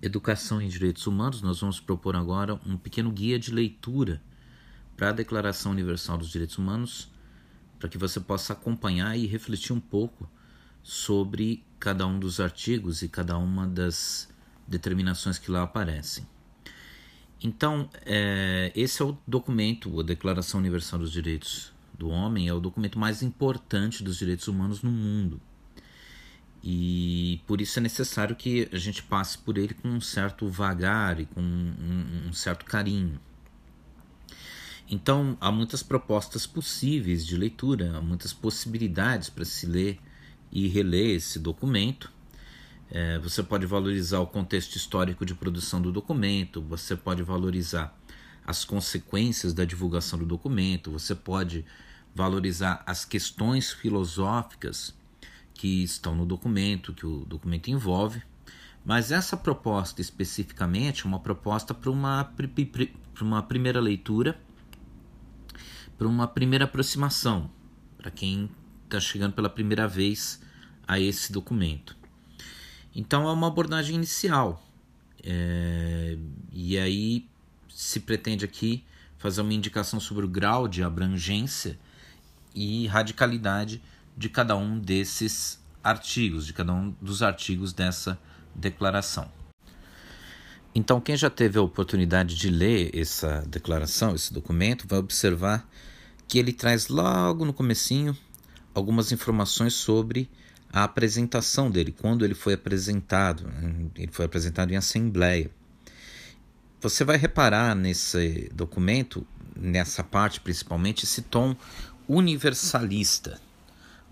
Educação em Direitos Humanos, nós vamos propor agora um pequeno guia de leitura para a Declaração Universal dos Direitos Humanos, para que você possa acompanhar e refletir um pouco sobre cada um dos artigos e cada uma das determinações que lá aparecem. Então, é, esse é o documento, a Declaração Universal dos Direitos do Homem, é o documento mais importante dos direitos humanos no mundo. E por isso é necessário que a gente passe por ele com um certo vagar e com um, um certo carinho. Então, há muitas propostas possíveis de leitura, há muitas possibilidades para se ler e reler esse documento. É, você pode valorizar o contexto histórico de produção do documento, você pode valorizar as consequências da divulgação do documento, você pode valorizar as questões filosóficas que estão no documento, que o documento envolve. Mas essa proposta especificamente é uma proposta para uma, para uma primeira leitura, para uma primeira aproximação, para quem está chegando pela primeira vez a esse documento. Então é uma abordagem inicial. É, e aí se pretende aqui fazer uma indicação sobre o grau de abrangência e radicalidade de cada um desses artigos, de cada um dos artigos dessa declaração. Então, quem já teve a oportunidade de ler essa declaração, esse documento, vai observar que ele traz logo no comecinho algumas informações sobre a apresentação dele, quando ele foi apresentado. Ele foi apresentado em assembleia. Você vai reparar nesse documento, nessa parte principalmente, esse tom universalista.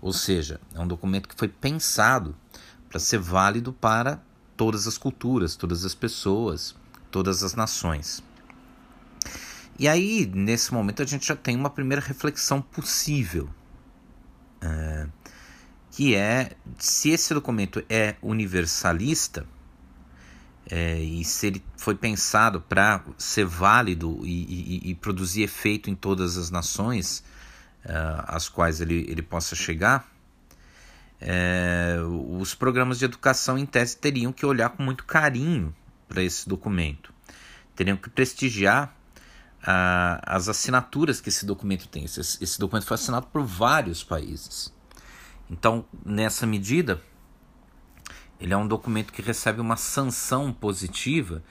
Ou seja, é um documento que foi pensado para ser válido para todas as culturas, todas as pessoas, todas as nações. E aí, nesse momento, a gente já tem uma primeira reflexão possível. É, que é se esse documento é universalista é, e se ele foi pensado para ser válido e, e, e, produzir efeito em todas as nações às quais ele, ele possa chegar, é, os programas de educação em tese teriam que olhar com muito carinho para esse documento, teriam que prestigiar uh, as assinaturas que esse documento tem. Esse, esse documento foi assinado por vários países. Então, nessa medida, ele é um documento que recebe uma sanção positiva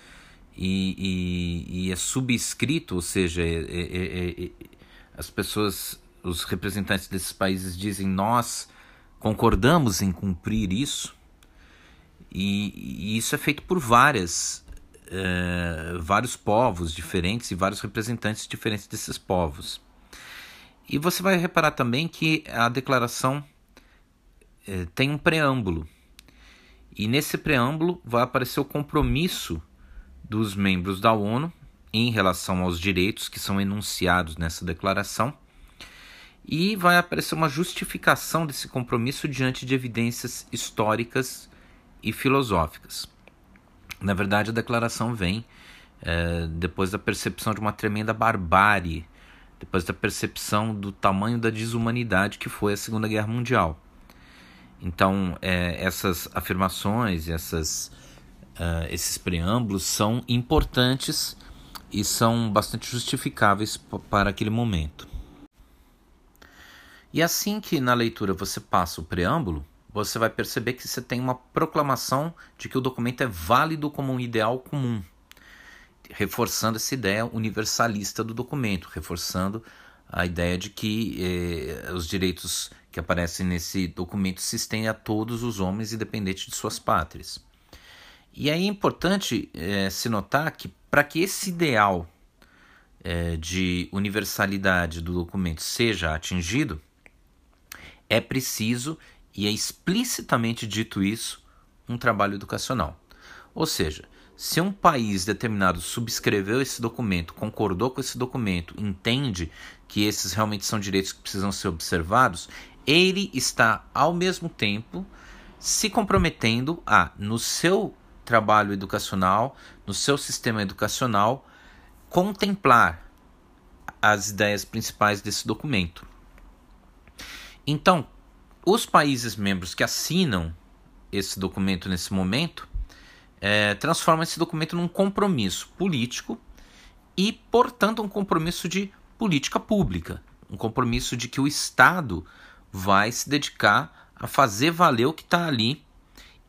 e, e, e é subscrito, ou seja, é, é, é, é, as pessoas, os representantes desses países dizem nós concordamos em cumprir isso e, e isso é feito por várias é, vários povos diferentes e vários representantes diferentes desses povos. E você vai reparar também que a declaração é, tem um preâmbulo. E nesse preâmbulo vai aparecer o compromisso dos membros da ONU em relação aos direitos que são enunciados nessa declaração. E vai aparecer uma justificação desse compromisso diante de evidências históricas e filosóficas. Na verdade, a declaração vem é, depois da percepção de uma tremenda barbárie, depois da percepção do tamanho da desumanidade que foi a Segunda Guerra Mundial. Então, é, essas afirmações, essas, uh, esses preâmbulos são importantes e são bastante justificáveis para aquele momento. E assim que na leitura você passa o preâmbulo, você vai perceber que você tem uma proclamação de que o documento é válido como um ideal comum, reforçando essa ideia universalista do documento, reforçando a ideia de que eh, os direitos que aparecem nesse documento se estendem a todos os homens, independente de suas pátrias. E aí é importante é, se notar que para que esse ideal é, de universalidade do documento seja atingido, é preciso, e é explicitamente dito isso, um trabalho educacional. Ou seja, se um país determinado subscreveu esse documento, concordou com esse documento, entende que esses realmente são direitos que precisam ser observados, ele está ao mesmo tempo se comprometendo a, no seu trabalho educacional, no seu sistema educacional, contemplar as ideias principais desse documento. Então, os países membros que assinam esse documento nesse momento é, transforma esse documento num compromisso político e, portanto, um compromisso de política pública, um compromisso de que o Estado vai se dedicar a fazer valer o que está ali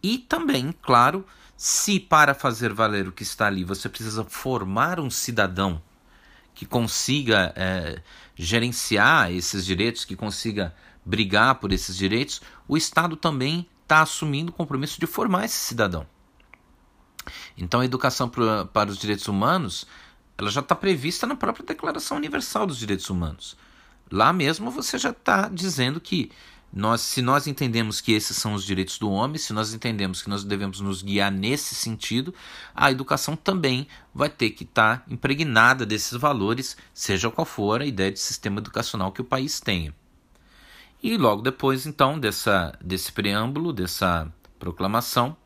e também, claro, se para fazer valer o que está ali você precisa formar um cidadão que consiga é, gerenciar esses direitos, que consiga brigar por esses direitos, o Estado também está assumindo o compromisso de formar esse cidadão. Então, a educação para, os direitos humanos ela já está prevista na própria Declaração Universal dos Direitos Humanos. Lá mesmo você já está dizendo que nós, se nós entendemos que esses são os direitos do homem, se nós entendemos que nós devemos nos guiar nesse sentido, a educação também vai ter que estar tá impregnada desses valores, seja qual for a ideia de sistema educacional que o país tenha. E logo depois, então, dessa, desse preâmbulo, dessa proclamação,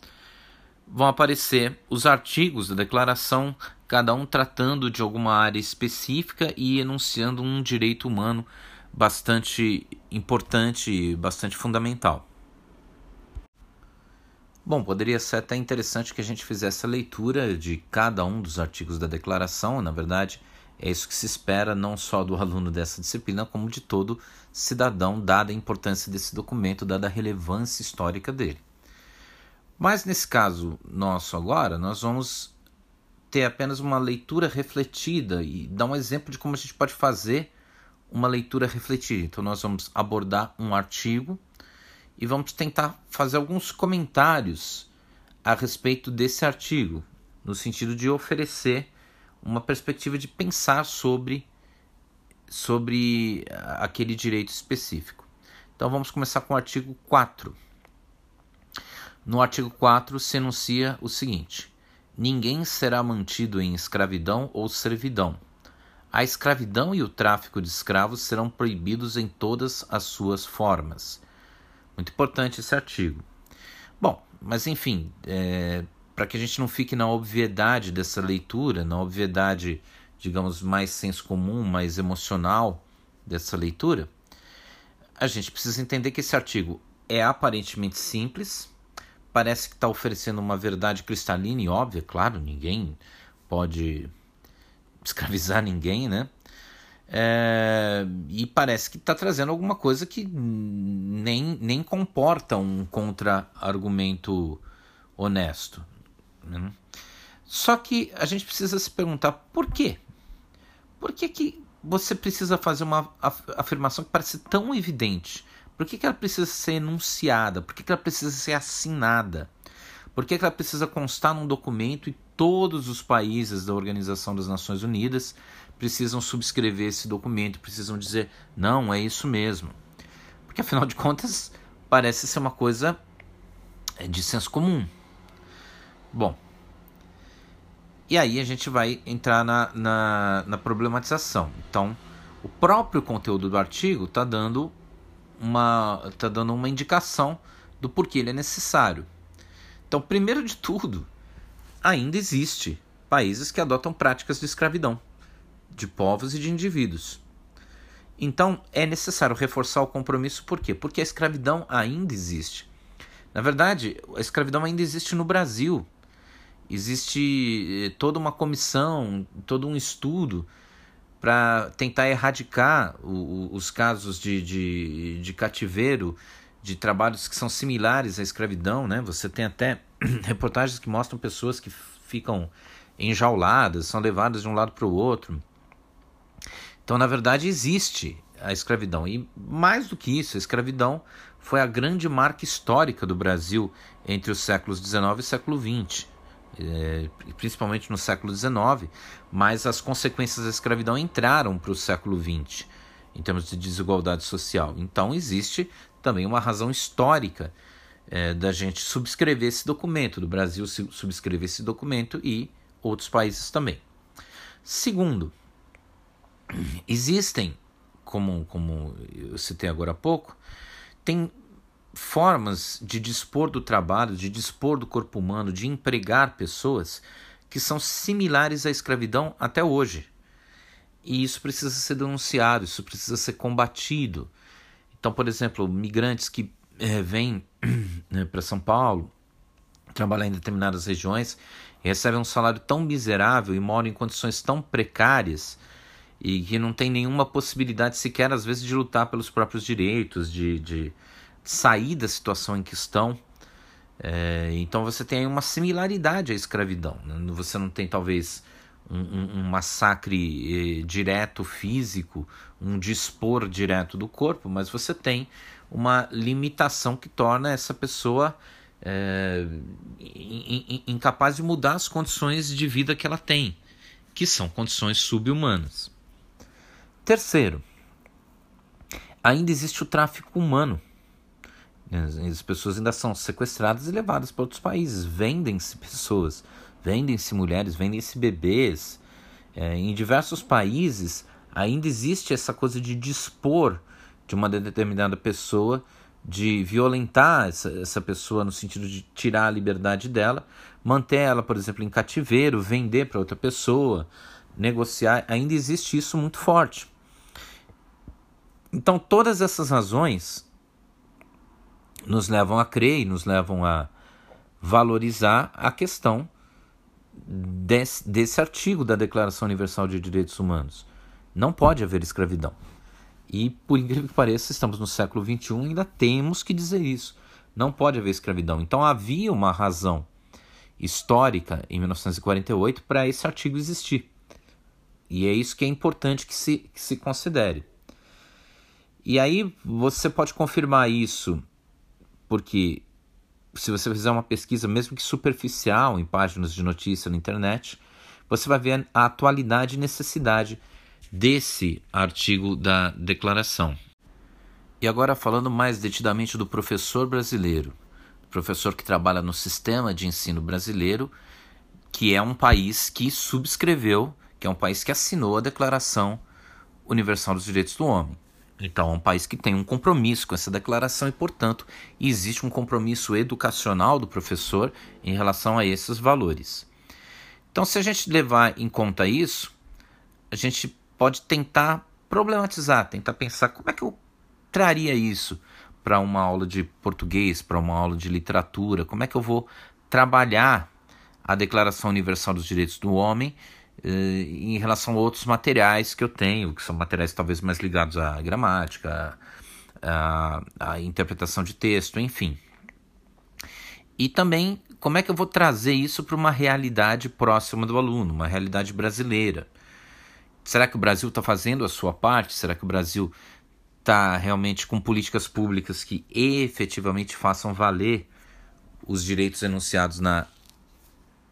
vão aparecer os artigos da declaração, cada um tratando de alguma área específica e enunciando um direito humano bastante importante e bastante fundamental. Bom, poderia ser até interessante que a gente fizesse a leitura de cada um dos artigos da declaração, na verdade, é isso que se espera não só do aluno dessa disciplina, como de todo cidadão, dada a importância desse documento, dada a relevância histórica dele. Mas nesse caso nosso agora, nós vamos ter apenas uma leitura refletida e dar um exemplo de como a gente pode fazer uma leitura refletida. Então, nós vamos abordar um artigo e vamos tentar fazer alguns comentários a respeito desse artigo, no sentido de oferecer uma perspectiva de pensar sobre, sobre aquele direito específico. Então, vamos começar com o artigo 4. No artigo 4 se enuncia o seguinte: Ninguém será mantido em escravidão ou servidão a escravidão e o tráfico de escravos serão proibidos em todas as suas formas. Muito importante esse artigo. Bom, mas enfim, é, para que a gente não fique na obviedade dessa leitura, na obviedade, digamos, mais senso comum, mais emocional dessa leitura, a gente precisa entender que esse artigo é aparentemente simples, parece que está oferecendo uma verdade cristalina e óbvia, claro, ninguém pode escravizar ninguém, né? É, e parece que está trazendo alguma coisa que nem, nem comporta um contra-argumento honesto. Né? Só que a gente precisa se perguntar por quê? Por que, que você precisa fazer uma afirmação que parece tão evidente? Por que, que ela precisa ser enunciada? Por que, que ela precisa ser assinada? Por que, que ela precisa constar num documento e todos os países da Organização das Nações Unidas precisam subscrever esse documento, precisam dizer, não, é isso mesmo. Porque afinal de contas, parece ser uma coisa é, de senso comum. Bom, e aí a gente vai entrar na, na, na problematização. Então, o próprio conteúdo do artigo está dando, uma, tá dando uma indicação do porquê ele é necessário. Então, primeiro de tudo, ainda existe países que adotam práticas de escravidão de povos e de indivíduos. Então, é necessário reforçar o compromisso por quê? Porque a escravidão ainda existe. Na verdade, a escravidão ainda existe no Brasil. Existe eh, toda uma comissão, todo um estudo para tentar erradicar o, o, os casos de, de, de cativeiro de trabalhos que são similares à escravidão, né? Você tem até reportagens que mostram pessoas que ficam enjauladas, são levadas de um lado para o outro. Então, na verdade, existe a escravidão. E mais do que isso, a escravidão foi a grande marca histórica do Brasil entre os séculos XIX e século XX. É, principalmente no século XIX, mas as consequências da escravidão entraram para o século XX em termos de desigualdade social. Então existe também uma razão histórica é, da gente subscrever esse documento, do Brasil subscrever esse documento e outros países também. Segundo, existem, como, como eu citei agora há pouco, tem formas de dispor do trabalho, de dispor do corpo humano, de empregar pessoas que são similares à escravidão até hoje. E isso precisa ser denunciado, isso precisa ser combatido. Então, por exemplo, migrantes que é, vêm né, para São Paulo trabalhar em determinadas regiões e recebem um salário tão miserável e moram em condições tão precárias e que não tem nenhuma possibilidade sequer, às vezes, de lutar pelos próprios direitos, de, de sair da situação em que estão. É, então você tem uma similaridade à escravidão. Né? Você não tem, talvez, um, um, massacre eh, direto físico, um dispor direto do corpo, mas você tem uma limitação que torna essa pessoa é, incapaz de mudar as condições de vida que ela tem, que são condições subhumanas. Terceiro, ainda existe o tráfico humano. As pessoas ainda são sequestradas e levadas para outros países. Vendem-se pessoas, vendem-se mulheres, vendem-se bebês. É, em diversos países ainda existe essa coisa de dispor de uma determinada pessoa, de violentar essa, essa pessoa no sentido de tirar a liberdade dela, manter ela, por exemplo, em cativeiro, vender para outra pessoa, negociar. Ainda existe isso muito forte. Então, todas essas razões nos levam a crer e nos levam a valorizar a questão desse, desse artigo da Declaração Universal de Direitos Humanos. Não pode haver escravidão. E, por incrível que pareça, estamos no século XXI e ainda temos que dizer isso. Não pode haver escravidão. Então, havia uma razão histórica em 1948 para esse artigo existir. E é isso que é importante que se, que se considere. E aí você pode confirmar isso, porque se você fizer uma pesquisa, mesmo que superficial, em páginas de notícia na internet, você vai ver a atualidade e necessidade desse artigo da declaração. E agora falando mais detidamente do professor brasileiro, professor que trabalha no sistema de ensino brasileiro, que é um país que subscreveu, que é um país que assinou a Declaração Universal dos Direitos do Homem. Então, é um país que tem um compromisso com essa declaração e, portanto, existe um compromisso educacional do professor em relação a esses valores. Então, se a gente levar em conta isso, a gente pode tentar problematizar, tentar pensar como é que eu traria isso para uma aula de português, para uma aula de literatura, como é que eu vou trabalhar a Declaração Universal dos Direitos do Homem em relação a outros materiais que eu tenho, que são materiais talvez mais ligados à gramática, à, à interpretação de texto, enfim. E também como é que eu vou trazer isso para uma realidade próxima do aluno, uma realidade brasileira. Será que o Brasil está fazendo a sua parte? Será que o Brasil está realmente com políticas públicas que efetivamente façam valer os direitos enunciados na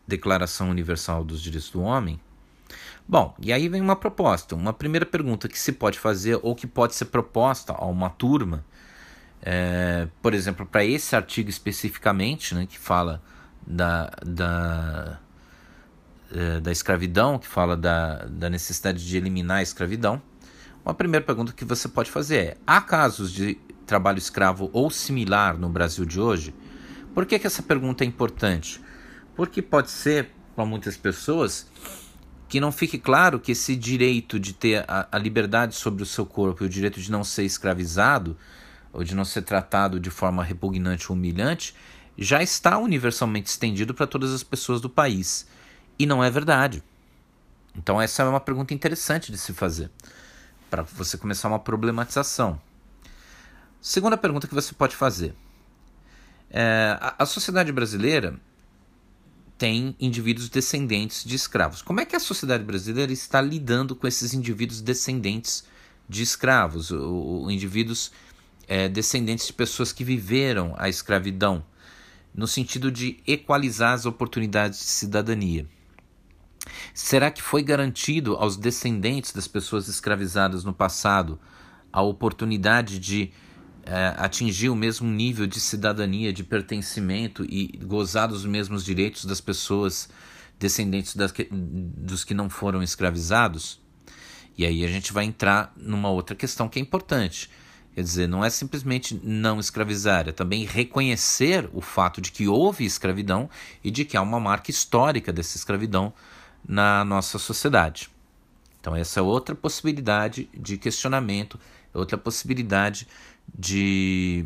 Declaração Universal dos Direitos do Homem? Bom, e aí vem uma proposta. Uma primeira pergunta que se pode fazer ou que pode ser proposta a uma turma, é, por exemplo, para esse artigo especificamente, né, que fala da, da, é, da escravidão, que fala da, da necessidade de eliminar a escravidão, uma primeira pergunta que você pode fazer é: há casos de trabalho escravo ou similar no Brasil de hoje? Por que, que essa pergunta é importante? Porque pode ser, para muitas pessoas, que não fique claro que esse direito de ter a, a, liberdade sobre o seu corpo e o direito de não ser escravizado ou de não ser tratado de forma repugnante ou humilhante já está universalmente estendido para todas as pessoas do país. E não é verdade. Então, essa é uma pergunta interessante de se fazer, para você começar uma problematização. Segunda pergunta que você pode fazer: é, a, a sociedade brasileira tem indivíduos descendentes de escravos. Como é que a sociedade brasileira está lidando com esses indivíduos descendentes de escravos, ou, indivíduos é, descendentes de pessoas que viveram a escravidão, no sentido de equalizar as oportunidades de cidadania? Será que foi garantido aos descendentes das pessoas escravizadas no passado a oportunidade de é, atingir o mesmo nível de cidadania, de pertencimento e gozar dos mesmos direitos das pessoas descendentes das que, dos que não foram escravizados? E aí a gente vai entrar numa outra questão que é importante. Quer dizer, não é simplesmente não escravizar, é também reconhecer o fato de que houve escravidão e de que há uma marca histórica dessa escravidão na nossa sociedade. Então, essa é outra possibilidade de questionamento, é outra possibilidade de,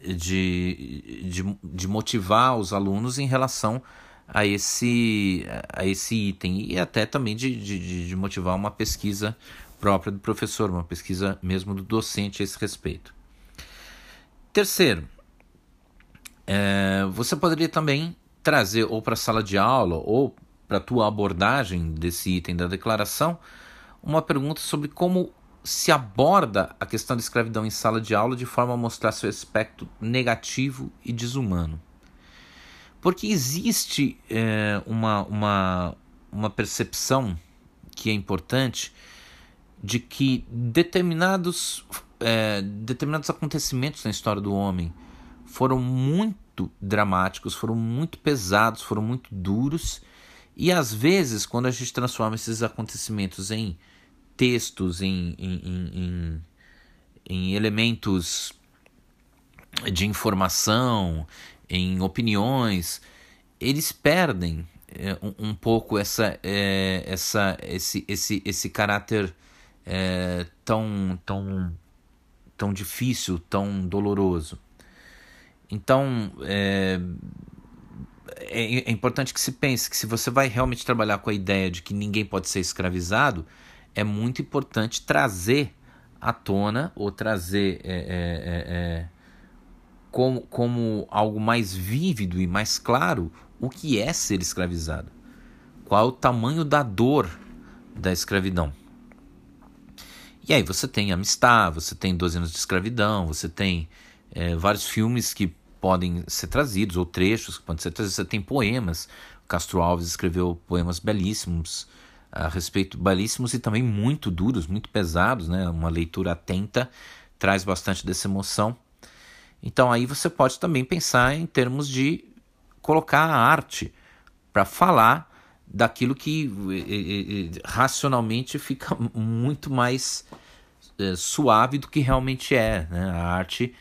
de, de, de motivar os alunos em relação a esse, a esse item e até também de, de, de motivar uma pesquisa própria do professor, uma pesquisa mesmo do docente a esse respeito. Terceiro, é, você poderia também trazer ou para a sala de aula ou para a tua abordagem desse item da declaração uma pergunta sobre como se aborda a questão da escravidão em sala de aula de forma a mostrar seu aspecto negativo e desumano. Porque existe é, uma, uma, uma percepção que é importante de que determinados, é, determinados acontecimentos na história do homem foram muito dramáticos, foram muito pesados, foram muito duros, e às vezes, quando a gente transforma esses acontecimentos em textos, em, em, em, em elementos de informação, em opiniões, eles perdem é, um, um, pouco essa, é, essa, esse, esse, esse caráter é, tão, tão, tão difícil, tão doloroso. Então, é, é, é importante que se pense que se você vai realmente trabalhar com a ideia de que ninguém pode ser escravizado, é muito importante trazer à tona ou trazer é, é, é, é, como, como algo mais vívido e mais claro o que é ser escravizado. Qual é o tamanho da dor da escravidão. E aí você tem Amistad, você tem 12 anos de escravidão, você tem é, vários filmes que podem ser trazidos, ou trechos que podem ser trazidos, você tem poemas. Castro Alves escreveu poemas belíssimos a respeito belíssimos e também muito duros, muito pesados, né? Uma leitura atenta traz bastante dessa emoção. Então aí você pode também pensar em termos de colocar a arte para falar daquilo que racionalmente fica muito mais é, suave do que realmente é. Né? A arte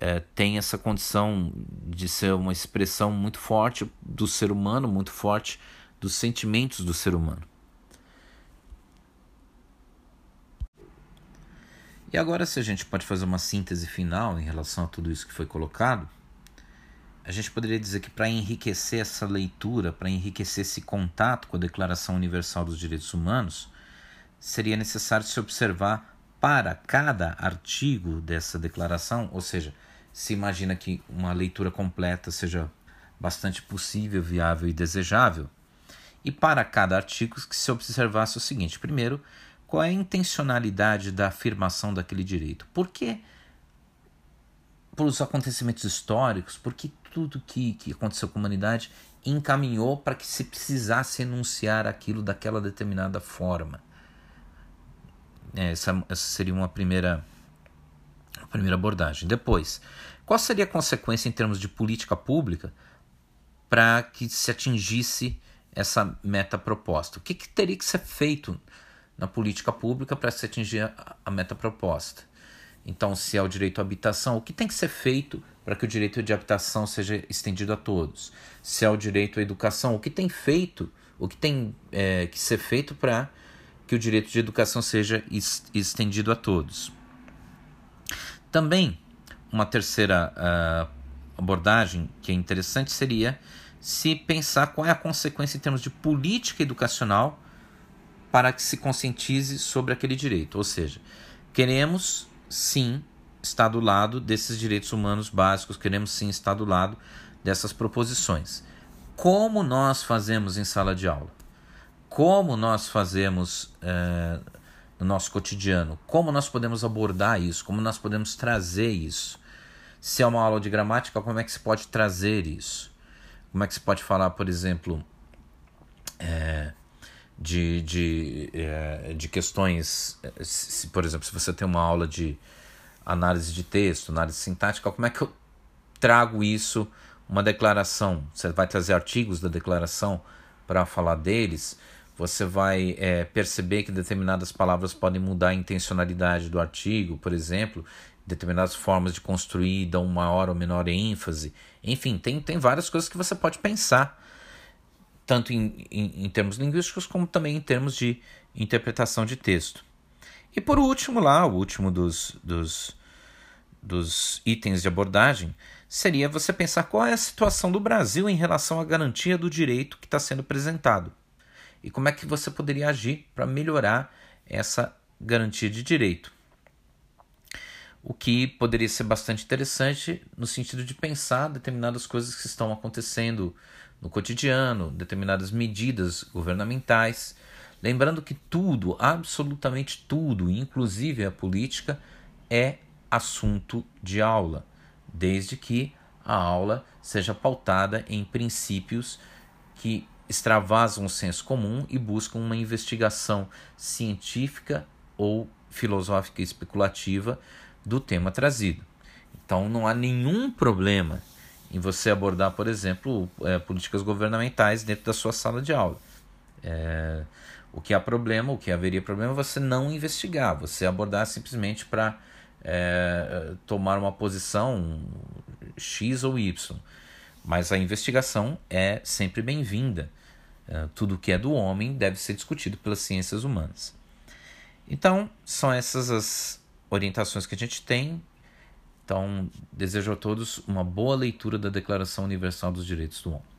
é, tem essa condição de ser uma expressão muito forte do ser humano, muito forte dos sentimentos do ser humano. E agora, se a gente pode fazer uma síntese final em relação a tudo isso que foi colocado, a gente poderia dizer que para enriquecer essa leitura, para enriquecer esse contato com a Declaração Universal dos Direitos Humanos, seria necessário se observar para cada artigo dessa declaração, ou seja, se imagina que uma leitura completa seja bastante possível, viável e desejável, e para cada artigo que se observasse o seguinte: primeiro, qual é a intencionalidade da afirmação daquele direito? Por que, por os acontecimentos históricos, por que tudo que, que aconteceu com a humanidade encaminhou para que se precisasse enunciar aquilo daquela determinada forma? É, essa, essa seria uma primeira, uma primeira abordagem. Depois, qual seria a consequência em termos de política pública para que se atingisse essa meta proposta? O que, que teria que ser feito na política pública para se atingir a, meta proposta. Então, se é o direito à habitação, o que tem que ser feito para que o direito de habitação seja estendido a todos? Se é o direito à educação, o que tem feito, o que tem é, que ser feito para que o direito de educação seja estendido a todos? Também, uma terceira uh, abordagem que é interessante seria se pensar qual é a consequência em termos de política educacional para que se conscientize sobre aquele direito. Ou seja, queremos sim estar do lado desses direitos humanos básicos, queremos sim estar do lado dessas proposições. Como nós fazemos em sala de aula? Como nós fazemos é, no nosso cotidiano? Como nós podemos abordar isso? Como nós podemos trazer isso? Se é uma aula de gramática, como é que se pode trazer isso? Como é que se pode falar, por exemplo, é, de, de, é, de questões, eh, se, por exemplo, se você tem uma aula de análise de texto, análise sintática, como é que eu trago isso, uma declaração? Você vai trazer artigos da declaração para falar deles, você vai é, perceber que determinadas palavras podem mudar a intencionalidade do artigo, por exemplo, determinadas formas de construir dão maior ou menor ênfase. Enfim, tem, tem várias coisas que você pode pensar tanto em, em, em termos linguísticos como também em termos de interpretação de texto. E por último, lá, o último dos, dos, dos itens de abordagem seria você pensar qual é a situação do Brasil em relação à garantia do direito que está sendo apresentado e como é que você poderia agir para melhorar essa garantia de direito. O que poderia ser bastante interessante no sentido de pensar determinadas coisas que estão acontecendo no cotidiano, determinadas medidas governamentais. Lembrando que tudo, absolutamente tudo, inclusive a política, é assunto de aula desde que a aula seja pautada em princípios que extravasam o senso comum e buscam uma investigação científica ou filosófica especulativa do tema trazido. Então não há nenhum problema em você abordar, por exemplo, é, políticas governamentais dentro da sua sala de aula. É, o que há problema, o que haveria problema é você não investigar, você abordar simplesmente para é, tomar uma posição X ou Y. Mas a investigação é sempre bem-vinda. É, tudo que é do homem deve ser discutido pelas ciências humanas. Então, são essas as orientações que a gente tem. Então, desejo a todos uma boa leitura da Declaração Universal dos Direitos do Homem.